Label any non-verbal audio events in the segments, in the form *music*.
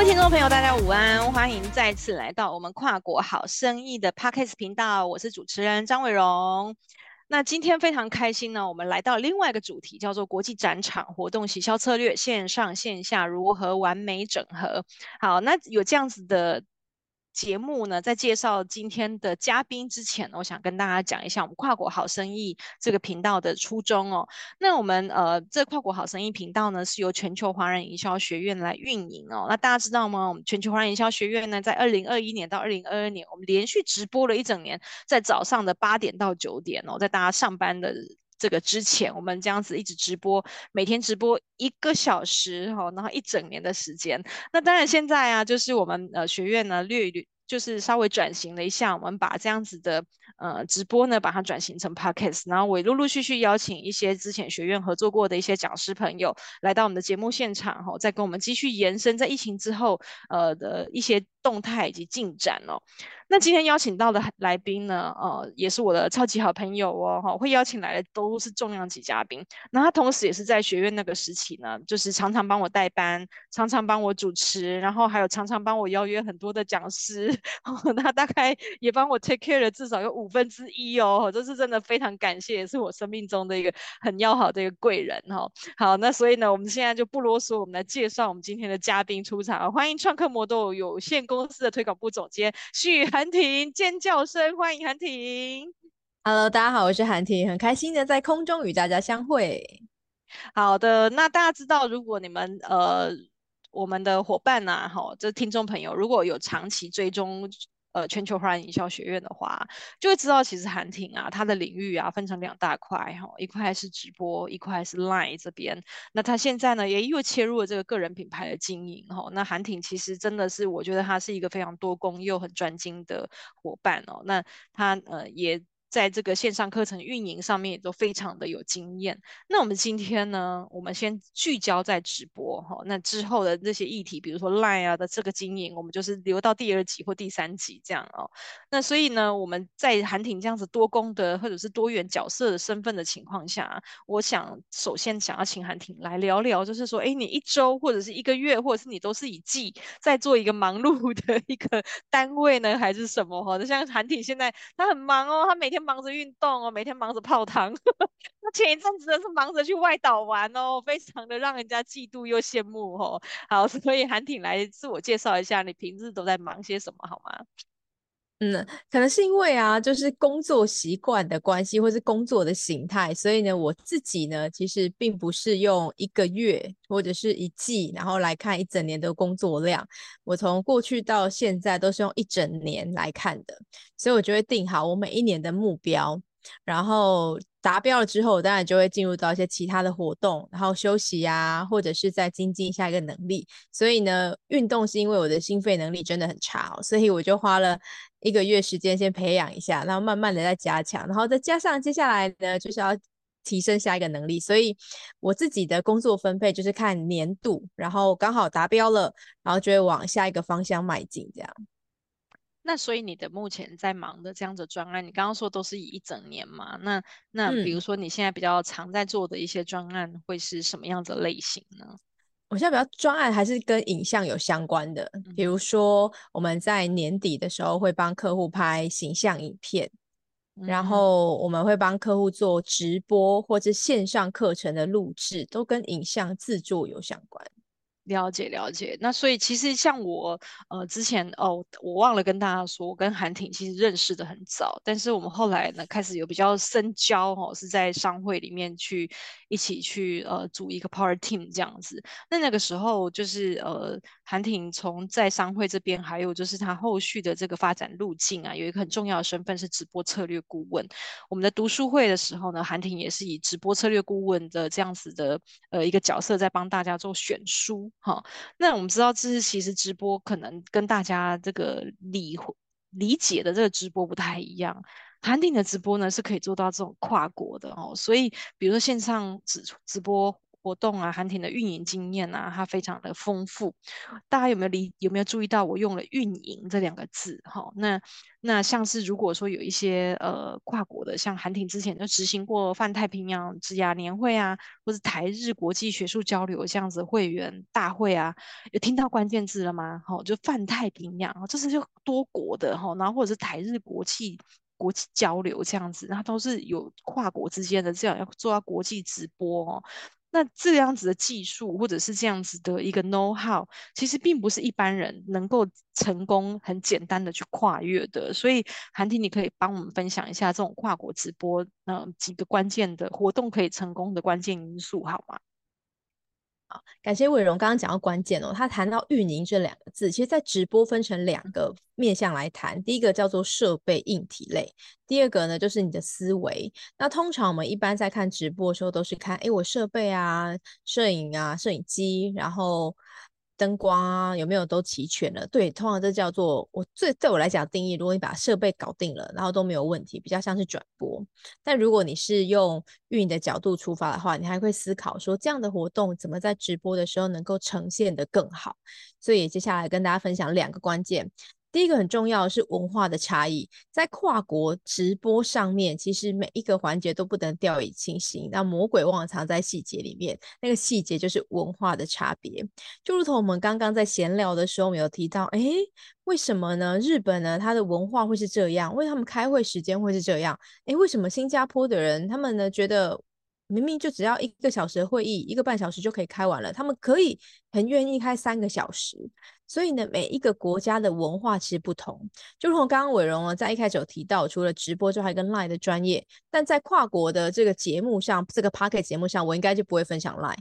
各位听众朋友，大家午安，欢迎再次来到我们跨国好生意的 Podcast 频道，我是主持人张伟荣。那今天非常开心呢，我们来到另外一个主题，叫做国际展场活动行销策略，线上线下如何完美整合。好，那有这样子的。节目呢，在介绍今天的嘉宾之前，我想跟大家讲一下我们跨国好生意这个频道的初衷哦。那我们呃，这跨国好生意频道呢，是由全球华人营销学院来运营哦。那大家知道吗？我们全球华人营销学院呢，在二零二一年到二零二二年，我们连续直播了一整年，在早上的八点到九点哦，在大家上班的。这个之前，我们这样子一直直播，每天直播一个小时哈，然后一整年的时间。那当然现在啊，就是我们呃学院呢略略就是稍微转型了一下，我们把这样子的呃直播呢，把它转型成 podcast，然后我陆陆续续邀请一些之前学院合作过的一些讲师朋友来到我们的节目现场哈，再跟我们继续延伸在疫情之后呃的一些动态以及进展哦。那今天邀请到的来宾呢，呃，也是我的超级好朋友哦，哈，会邀请来的都是重量级嘉宾。那他同时也是在学院那个时期呢，就是常常帮我带班，常常帮我主持，然后还有常常帮我邀约很多的讲师。*laughs* 他大概也帮我 take care 了至少有五分之一哦，这是真的非常感谢，也是我生命中的一个很要好的一个贵人哈。好，那所以呢，我们现在就不啰嗦，我们来介绍我们今天的嘉宾出场。欢迎创客魔豆有限公司的推广部总监许涵婷，尖叫声欢迎涵婷。Hello，大家好，我是涵婷，很开心的在空中与大家相会。好的，那大家知道，如果你们呃我们的伙伴呐、啊，哈，这听众朋友如果有长期追踪。呃，全球华人营销学院的话，就会知道其实韩婷啊，它的领域啊分成两大块哈，一块是直播，一块是 Line 这边。那他现在呢，也又切入了这个个人品牌的经营哈。那韩婷其实真的是，我觉得他是一个非常多功又很专精的伙伴哦。那他呃也。在这个线上课程运营上面也都非常的有经验。那我们今天呢，我们先聚焦在直播哈，那之后的这些议题，比如说 Line 啊的这个经营，我们就是留到第二集或第三集这样哦。那所以呢，我们在韩婷这样子多功的或者是多元角色的身份的情况下，我想首先想要请韩婷来聊聊，就是说，哎，你一周或者是一个月，或者是你都是以季在做一个忙碌的一个单位呢，还是什么哈？就像韩婷现在她很忙哦，她每天。忙着运动哦，每天忙着泡汤。*laughs* 那前一阵子呢是忙着去外岛玩哦，非常的让人家嫉妒又羡慕哦。好，*laughs* 所以韩挺来自我介绍一下，你平日都在忙些什么好吗？嗯，可能是因为啊，就是工作习惯的关系，或是工作的形态，所以呢，我自己呢，其实并不是用一个月或者是一季，然后来看一整年的工作量。我从过去到现在都是用一整年来看的，所以我就会定好我每一年的目标，然后。达标了之后，我当然就会进入到一些其他的活动，然后休息啊，或者是再精进下一个能力。所以呢，运动是因为我的心肺能力真的很差哦，所以我就花了一个月时间先培养一下，然后慢慢的再加强，然后再加上接下来呢，就是要提升下一个能力。所以我自己的工作分配就是看年度，然后刚好达标了，然后就会往下一个方向迈进，这样。那所以你的目前在忙的这样子专案，你刚刚说都是以一整年嘛？那那比如说你现在比较常在做的一些专案会是什么样子的类型呢？我现在比较专案还是跟影像有相关的，比如说我们在年底的时候会帮客户拍形象影片，嗯、然后我们会帮客户做直播或者线上课程的录制，都跟影像制作有相关。了解了解，那所以其实像我，呃，之前哦，我忘了跟大家说，我跟韩婷其实认识的很早，但是我们后来呢，开始有比较深交哦，是在商会里面去一起去呃组一个 power team 这样子。那那个时候就是呃，韩婷从在商会这边，还有就是他后续的这个发展路径啊，有一个很重要的身份是直播策略顾问。我们的读书会的时候呢，韩婷也是以直播策略顾问的这样子的呃一个角色，在帮大家做选书。好，那我们知道，这是其实直播可能跟大家这个理理解的这个直播不太一样。韩定的直播呢是可以做到这种跨国的哦，所以比如说线上直直播活动啊，韩婷的运营经验啊，它非常的丰富。大家有没有理有没有注意到我用了“运营”这两个字？哈，那那像是如果说有一些呃跨国的，像韩婷之前就执行过泛太平洋职涯年会啊，或是台日国际学术交流这样子会员大会啊，有听到关键字了吗？哈，就泛太平洋，这是就多国的哈，然后或者是台日国际。国际交流这样子，然后都是有跨国之间的这样要做到国际直播哦。那这样子的技术或者是这样子的一个 know how，其实并不是一般人能够成功很简单的去跨越的。所以韩婷，你可以帮我们分享一下这种跨国直播，嗯、呃，几个关键的活动可以成功的关键因素，好吗？好，感谢伟荣刚刚讲到关键哦，他谈到运营这两个字，其实在直播分成两个面向来谈，第一个叫做设备硬体类，第二个呢就是你的思维。那通常我们一般在看直播的时候，都是看，哎，我设备啊，摄影啊，摄影机，然后。灯光啊，有没有都齐全了？对，通常这叫做我最对我来讲定义。如果你把设备搞定了，然后都没有问题，比较像是转播。但如果你是用运营的角度出发的话，你还会思考说，这样的活动怎么在直播的时候能够呈现得更好。所以接下来跟大家分享两个关键。第一个很重要的是文化的差异，在跨国直播上面，其实每一个环节都不能掉以轻心。那魔鬼往往藏在细节里面，那个细节就是文化的差别。就如同我们刚刚在闲聊的时候，我们有提到，诶，为什么呢？日本呢，它的文化会是这样？为什么他们开会时间会是这样？诶，为什么新加坡的人他们呢觉得？明明就只要一个小时的会议，一个半小时就可以开完了，他们可以很愿意开三个小时。所以呢，每一个国家的文化其实不同。就如同刚刚伟荣呢在一开始有提到，除了直播之外，还跟 Line 的专业，但在跨国的这个节目上，这个 Podcast 节目上，我应该就不会分享 Line，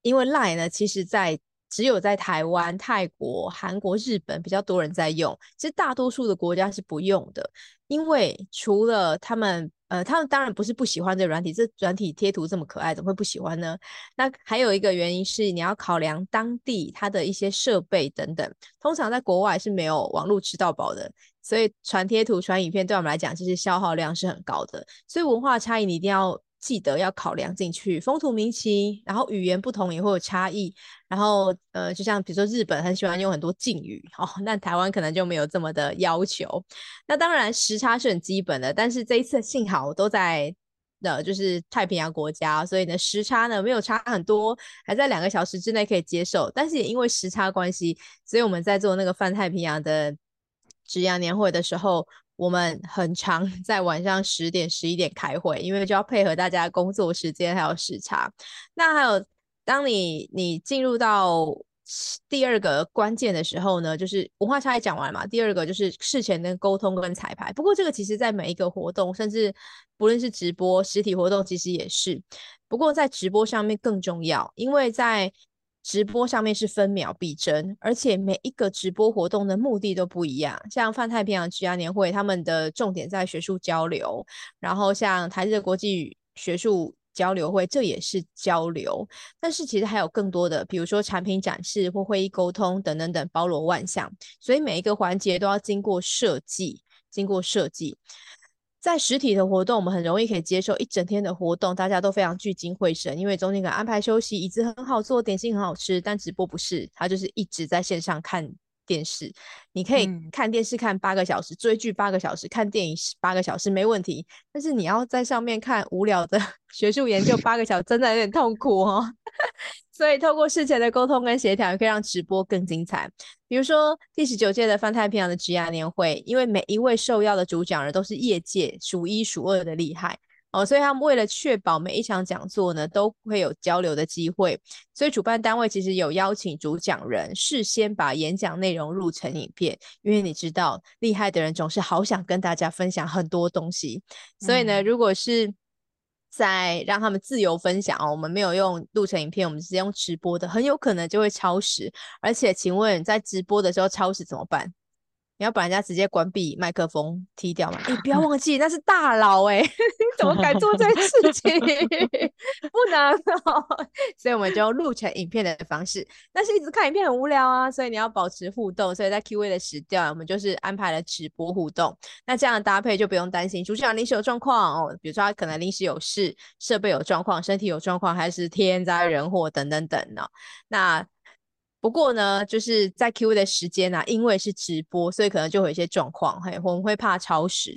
因为 Line 呢，其实在只有在台湾、泰国、韩国、日本比较多人在用，其实大多数的国家是不用的，因为除了他们。呃，他们当然不是不喜欢这软体，这软体贴图这么可爱，怎么会不喜欢呢？那还有一个原因是你要考量当地它的一些设备等等，通常在国外是没有网络吃到饱的，所以传贴图、传影片对我们来讲，其实消耗量是很高的，所以文化差异你一定要。记得要考量进去，风土民情，然后语言不同也会有差异。然后，呃，就像比如说日本很喜欢用很多敬语，哦，那台湾可能就没有这么的要求。那当然时差是很基本的，但是这一次幸好都在呃，就是太平洋国家，所以呢时差呢没有差很多，还在两个小时之内可以接受。但是也因为时差关系，所以我们在做那个泛太平洋的职涯年会的时候。我们很常 *laughs* 在晚上十点、十一点开会，因为就要配合大家工作时间还有时差。那还有，当你你进入到第二个关键的时候呢，就是文化差异讲完嘛。第二个就是事前的沟通跟彩排。不过这个其实在每一个活动，甚至不论是直播、实体活动，其实也是。不过在直播上面更重要，因为在直播上面是分秒必争，而且每一个直播活动的目的都不一样。像泛太平洋职涯年会，他们的重点在学术交流；然后像台日国际学术交流会，这也是交流。但是其实还有更多的，比如说产品展示或会议沟通等等等，包罗万象。所以每一个环节都要经过设计，经过设计。在实体的活动，我们很容易可以接受一整天的活动，大家都非常聚精会神，因为中间可以安排休息，椅子很好坐，点心很好吃。但直播不是，它就是一直在线上看电视，你可以看电视看八个小时，追剧八个小时，看电影八个小时没问题。但是你要在上面看无聊的 *laughs* 学术研究八个小时，真的有点痛苦哦。所以，透过事前的沟通跟协调，也可以让直播更精彩。比如说，第十九届的泛太平洋的职涯年会，因为每一位受邀的主讲人都是业界数一数二的厉害哦，所以他们为了确保每一场讲座呢都会有交流的机会，所以主办单位其实有邀请主讲人事先把演讲内容录成影片，因为你知道，厉害的人总是好想跟大家分享很多东西，所以呢，如果是在让他们自由分享哦，我们没有用录成影片，我们直接用直播的，很有可能就会超时。而且，请问在直播的时候超时怎么办？你要把人家直接关闭麦克风踢掉嘛？你不要 *laughs* 忘记那是大佬哎、欸，*laughs* 你怎么敢做这件事情？*laughs* 不能哦。所以我们就用录成影片的方式，但是一直看影片很无聊啊，所以你要保持互动。所以在 Q&A 的时段，我们就是安排了直播互动。那这样的搭配就不用担心主持人临时有状况哦，比如说他可能临时有事，设备有状况，身体有状况，还是天灾人祸等等等呢、哦？那不过呢，就是在 Q&A 的时间啊，因为是直播，所以可能就会有一些状况，嘿，我们会怕超时，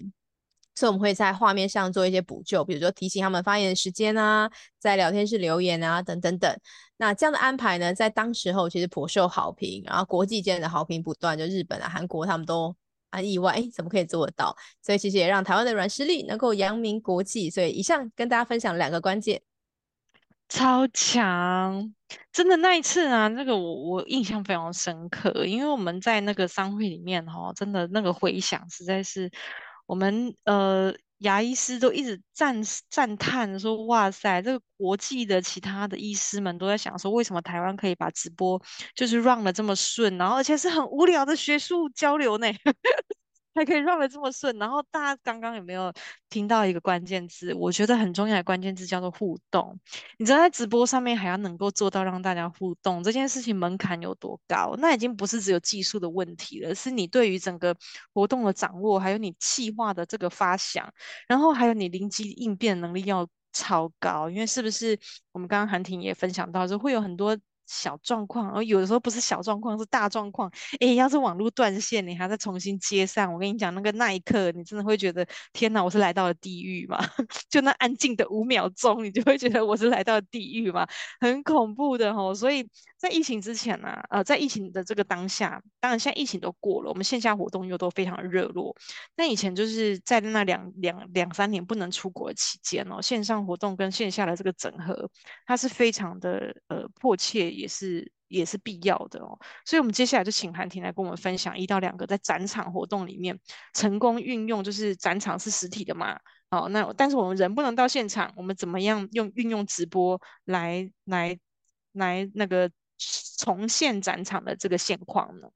所以我们会在画面上做一些补救，比如说提醒他们发言的时间啊，在聊天室留言啊，等等等。那这样的安排呢，在当时候其实颇受好评，然后国际间的好评不断，就日本啊、韩国他们都很意外，哎，怎么可以做得到？所以其实也让台湾的软实力能够扬名国际。所以以上跟大家分享两个关键。超强，真的那一次啊，那个我我印象非常深刻，因为我们在那个商会里面哈，真的那个回响实在是，我们呃牙医师都一直赞赞叹说，哇塞，这个国际的其他的医师们都在想说，为什么台湾可以把直播就是 run 得这么顺，然后而且是很无聊的学术交流呢。还可以 run 得这么顺，然后大家刚刚有没有听到一个关键字？我觉得很重要的关键字叫做互动。你知道在直播上面还要能够做到让大家互动，这件事情门槛有多高？那已经不是只有技术的问题了，是你对于整个活动的掌握，还有你企划的这个发想，然后还有你灵机应变能力要超高。因为是不是我们刚刚韩婷也分享到，就会有很多。小状况，而有的时候不是小状况，是大状况。诶，要是网络断线，你还在重新接上，我跟你讲，那个那一刻，你真的会觉得，天哪，我是来到了地狱吗？*laughs* 就那安静的五秒钟，你就会觉得我是来到了地狱吗？很恐怖的吼。所以在疫情之前呢、啊，呃，在疫情的这个当下，当然现在疫情都过了，我们线下活动又都非常热络。那以前就是在那两两两三年不能出国的期间哦，线上活动跟线下的这个整合，它是非常的呃迫切。也是也是必要的哦，所以我们接下来就请韩婷来跟我们分享一到两个在展场活动里面成功运用，就是展场是实体的嘛，好，那但是我们人不能到现场，我们怎么样用运用直播来来来那个重现展场的这个现况呢？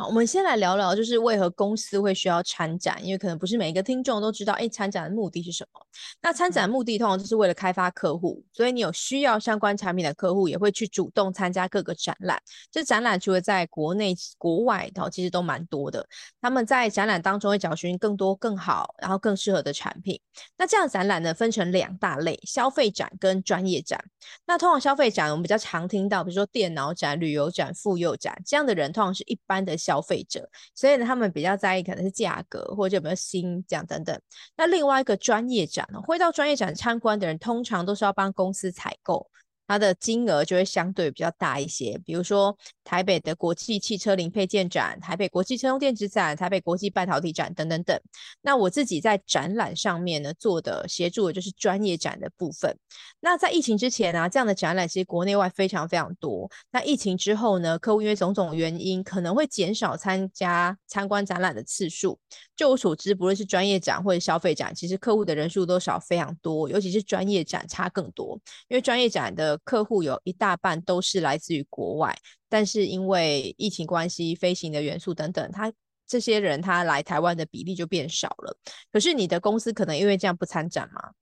好，我们先来聊聊，就是为何公司会需要参展，因为可能不是每一个听众都知道，哎，参展的目的是什么？那参展的目的通常就是为了开发客户，所以你有需要相关产品的客户也会去主动参加各个展览。这展览除了在国内、国外，然后其实都蛮多的。他们在展览当中会找寻更多、更好，然后更适合的产品。那这样展览呢，分成两大类：消费展跟专业展。那通常消费展我们比较常听到，比如说电脑展、旅游展、妇幼展，这样的人通常是一般的。消费者，所以呢，他们比较在意可能是价格或者有没有新这样等等。那另外一个专业展呢，会到专业展参观的人，通常都是要帮公司采购。它的金额就会相对比较大一些，比如说台北的国际汽车零配件展、台北国际车用电子展、台北国际半导体展等等等。那我自己在展览上面呢做的协助的就是专业展的部分。那在疫情之前啊，这样的展览其实国内外非常非常多。那疫情之后呢，客户因为种种原因可能会减少参加参观展览的次数。就我所知，不论是专业展或者消费展，其实客户的人数都少非常多，尤其是专业展差更多，因为专业展的。客户有一大半都是来自于国外，但是因为疫情关系、飞行的元素等等，他这些人他来台湾的比例就变少了。可是你的公司可能因为这样不参展吗？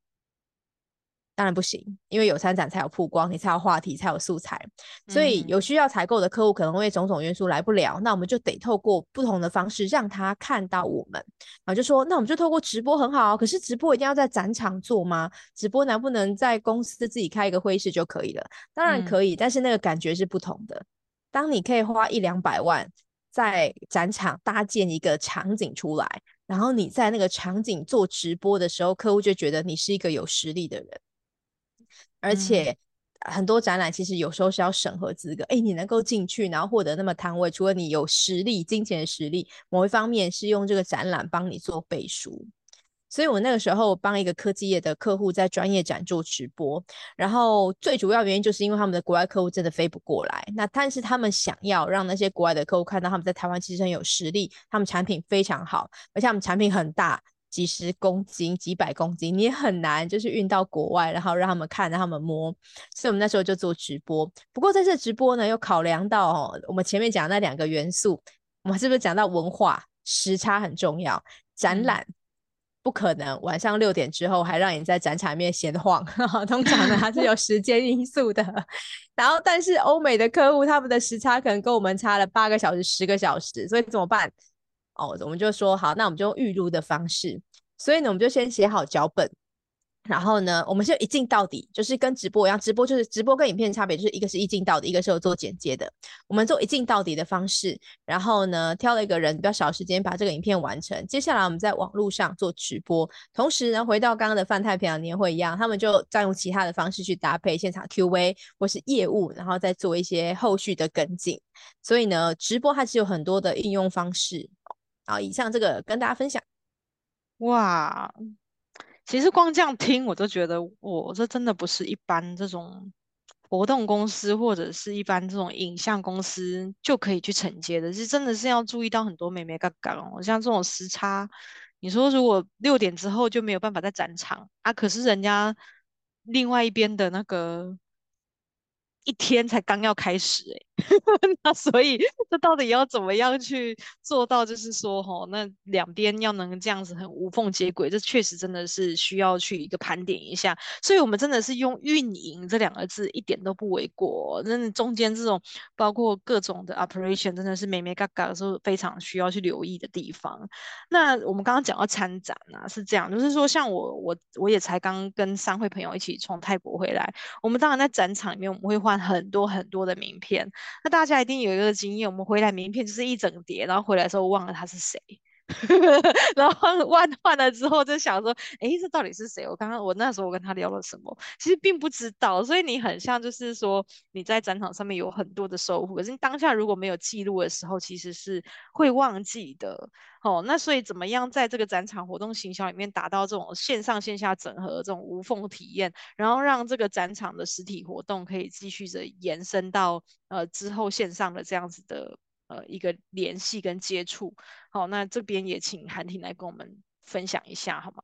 当然不行，因为有参展才有曝光，你才有话题，才有素材。所以有需要采购的客户可能会种种因素来不了，那我们就得透过不同的方式让他看到我们。然后就说，那我们就透过直播很好，可是直播一定要在展场做吗？直播能不能在公司自己开一个会议室就可以了？当然可以，嗯，但是那个感觉是不同的。当你可以花一两百万在展场搭建一个场景出来，然后你在那个场景做直播的时候，客户就觉得你是一个有实力的人。而且很多展览其实有时候是要审核资格，哎，你能够进去，然后获得那么摊位，除了你有实力、金钱的实力，某一方面是用这个展览帮你做背书。所以我那个时候帮一个科技业的客户在专业展做直播，然后最主要原因就是因为他们的国外客户真的飞不过来，那但是他们想要让那些国外的客户看到他们在台湾其实很有实力，他们产品非常好，而且他们产品很大。几十公斤、几百公斤，你也很难就是运到国外，然后让他们看、让他们摸。所以我们那时候就做直播。不过在这直播呢，又考量到哦，我们前面讲那两个元素，我们是不是讲到文化时差很重要？展览不可能晚上六点之后还让你在展场里面闲晃，*laughs* 通常呢它是有时间因素的。然后，但是欧美的客户他们的时差可能跟我们差了八个小时、十个小时，所以怎么办？哦，我们就说好，那我们就用预录的方式。所以呢，我们就先写好脚本。然后呢，我们就一镜到底，就是跟直播一样。直播就是直播跟影片差别，就是一个是一镜到底，一个是有做剪接的。我们做一镜到底的方式，然后呢，挑了一个人比较少时间把这个影片完成。接下来我们在网络上做直播，同时呢，回到刚刚的泛太平洋年会一样，他们就再用其他的方式去搭配现场 Q&A 或是业务，然后再做一些后续的跟进。所以呢，直播它是有很多的应用方式。好，以上这个跟大家分享。哇。其实光这样听，我都觉得我这真的不是一般这种活动公司或者是一般这种影像公司就可以去承接的，是真的是要注意到很多美眉嘎嘎哦。像这种时差，你说如果六点之后就没有办法在展场啊，可是人家另外一边的那个。一天才刚要开始哎、*laughs* 那所以这到底要怎么样去做到？就是说，吼，那两边要能这样子很无缝接轨，这确实真的是需要去一个盘点一下。所以我们真的是用运营这两个字一点都不为过。真的中间这种包括各种的 operation，真的是美眉角角的时候非常需要去留意的地方。那我们刚刚讲到参展啊，是这样，就是说像我我我也才刚跟商会朋友一起从泰国回来，我们当然在展场里面我们会很多很多的名片，那大家一定有一个经验，我们回来名片就是一整叠，然后回来的时候忘了他是谁。*laughs* 然后换换了之后就想说，哎，这到底是谁？我刚刚我那时候我跟他聊了什么？其实并不知道，所以你很像就是说你在展场上面有很多的收获，可是你当下如果没有记录的时候，其实是会忘记的。哦，那所以怎么样在这个展场活动行销里面达到这种线上线下整合这种无缝体验，然后让这个展场的实体活动可以继续着延伸到呃之后线上的这样子的。呃，一个联系跟接触，好，那这边也请韩婷来跟我们分享一下，好吗？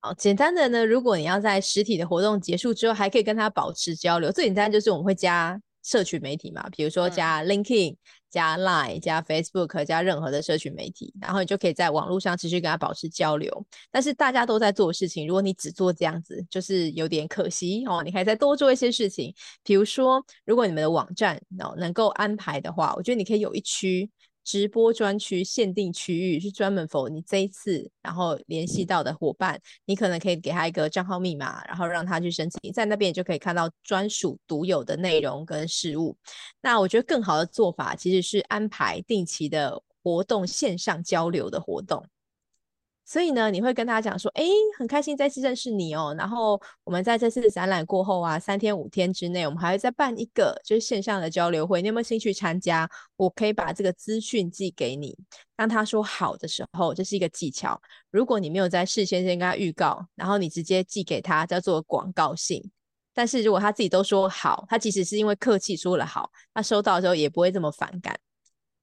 好，简单的呢，如果你要在实体的活动结束之后，还可以跟他保持交流，最简单就是我们会加。社群媒体嘛，比如说加 LinkedIn、嗯、加 Line、加 Facebook、加任何的社群媒体，然后你就可以在网络上持续跟他保持交流。但是大家都在做事情，如果你只做这样子，就是有点可惜哦。你可以再多做一些事情，比如说，如果你们的网站哦能够安排的话，我觉得你可以有一区。直播专区限定区域是专门否你这一次，然后联系到的伙伴，你可能可以给他一个账号密码，然后让他去申请，在那边就可以看到专属独有的内容跟事物。那我觉得更好的做法其实是安排定期的活动线上交流的活动。所以呢，你会跟他讲说，哎，很开心再次认识你哦。然后我们在这次展览过后啊，三天五天之内，我们还会再办一个就是线上的交流会。你有没有兴趣参加？我可以把这个资讯寄给你。当他说好的时候，这是一个技巧。如果你没有在事先先跟他预告，然后你直接寄给他，叫做广告信。但是如果他自己都说好，他其实是因为客气说了好，他收到的时候也不会这么反感。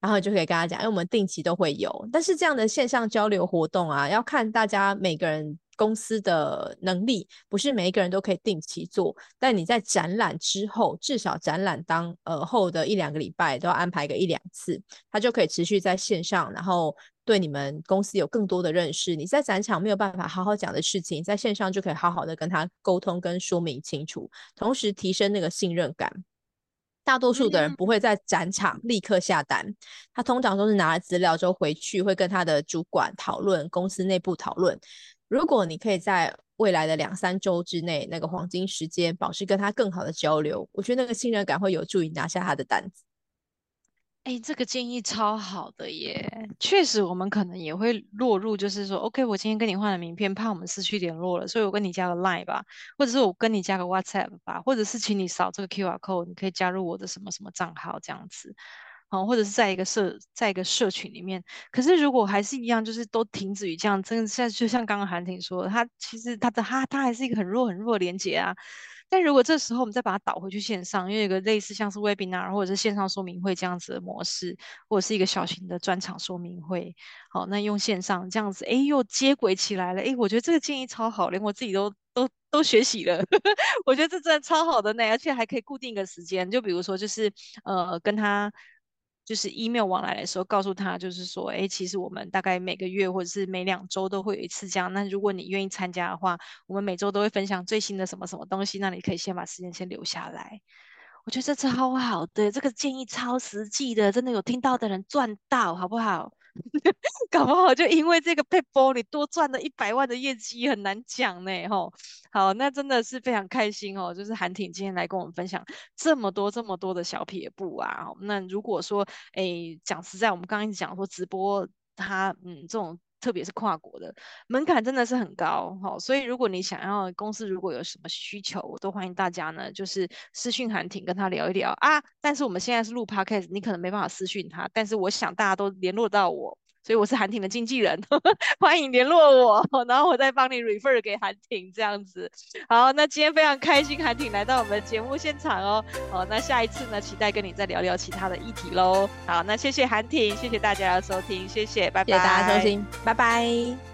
然后就可以跟他讲，因为我们定期都会有，但是这样的线上交流活动啊，要看大家每个人公司的能力，不是每一个人都可以定期做。但你在展览之后，至少展览当呃后的一两个礼拜都要安排个一两次，他就可以持续在线上，然后对你们公司有更多的认识。你在展场没有办法好好讲的事情，在线上就可以好好的跟他沟通跟说明清楚，同时提升那个信任感。大多数的人不会在展场立刻下单，他通常都是拿了资料之后回去，会跟他的主管讨论，公司内部讨论。如果你可以在未来的两三周之内，那个黄金时间保持跟他更好的交流，我觉得那个信任感会有助于拿下他的单子。哎，这个建议超好的耶！确实，我们可能也会落入，就是说，OK，我今天跟你换了名片，怕我们失去联络了，所以我跟你加个 Line 吧，或者是我跟你加个 WhatsApp 吧，或者是请你扫这个 QR code，你可以加入我的什么什么账号这样子，好，或者是在一个社在一个社群里面。可是如果还是一样，就是都停止于这样，真的现在就像刚刚韩婷说的，他其实他的他他还是一个很弱很弱的连接啊。但如果这时候我们再把它导回去线上，因为有个类似像是 Webinar 或者是线上说明会这样子的模式，或者是一个小型的专场说明会，好，那用线上这样子，哎，又接轨起来了，哎，我觉得这个建议超好，连我自己都都都学习了，*laughs* 我觉得这真的超好的呢，而且还可以固定一个时间，就比如说就是呃跟他。就是 email 往来的时候，告诉他就是说，哎，其实我们大概每个月或者是每两周都会有一次这样。那如果你愿意参加的话，我们每周都会分享最新的什么什么东西，那你可以先把时间先留下来。我觉得这超好的，这个建议超实际的，真的有听到的人赚到，好不好？*laughs* 搞不好就因为这个被播，你多赚了一百万的业绩，很难讲呢。吼，好，那真的是非常开心哦。就是韩挺今天来跟我们分享这么多这么多的小撇步啊。那如果说，哎，讲实在，我们刚刚讲说直播它，嗯，这种。特别是跨国的门槛真的是很高，哦，所以如果你想要公司如果有什么需求，我都欢迎大家呢，就是私讯韩婷跟他聊一聊啊。但是我们现在是录 Podcast，你可能没办法私讯他，但是我想大家都联络到我。所以我是韩婷的经纪人，*laughs* 欢迎联络我，然后我再帮你 refer 给韩婷这样子。好，那今天非常开心，韩婷来到我们的节目现场哦。好，那下一次呢，期待跟你再聊聊其他的议题喽。好，那谢谢韩婷，谢谢大家的收听，谢谢，拜拜。谢谢大家收听，拜拜。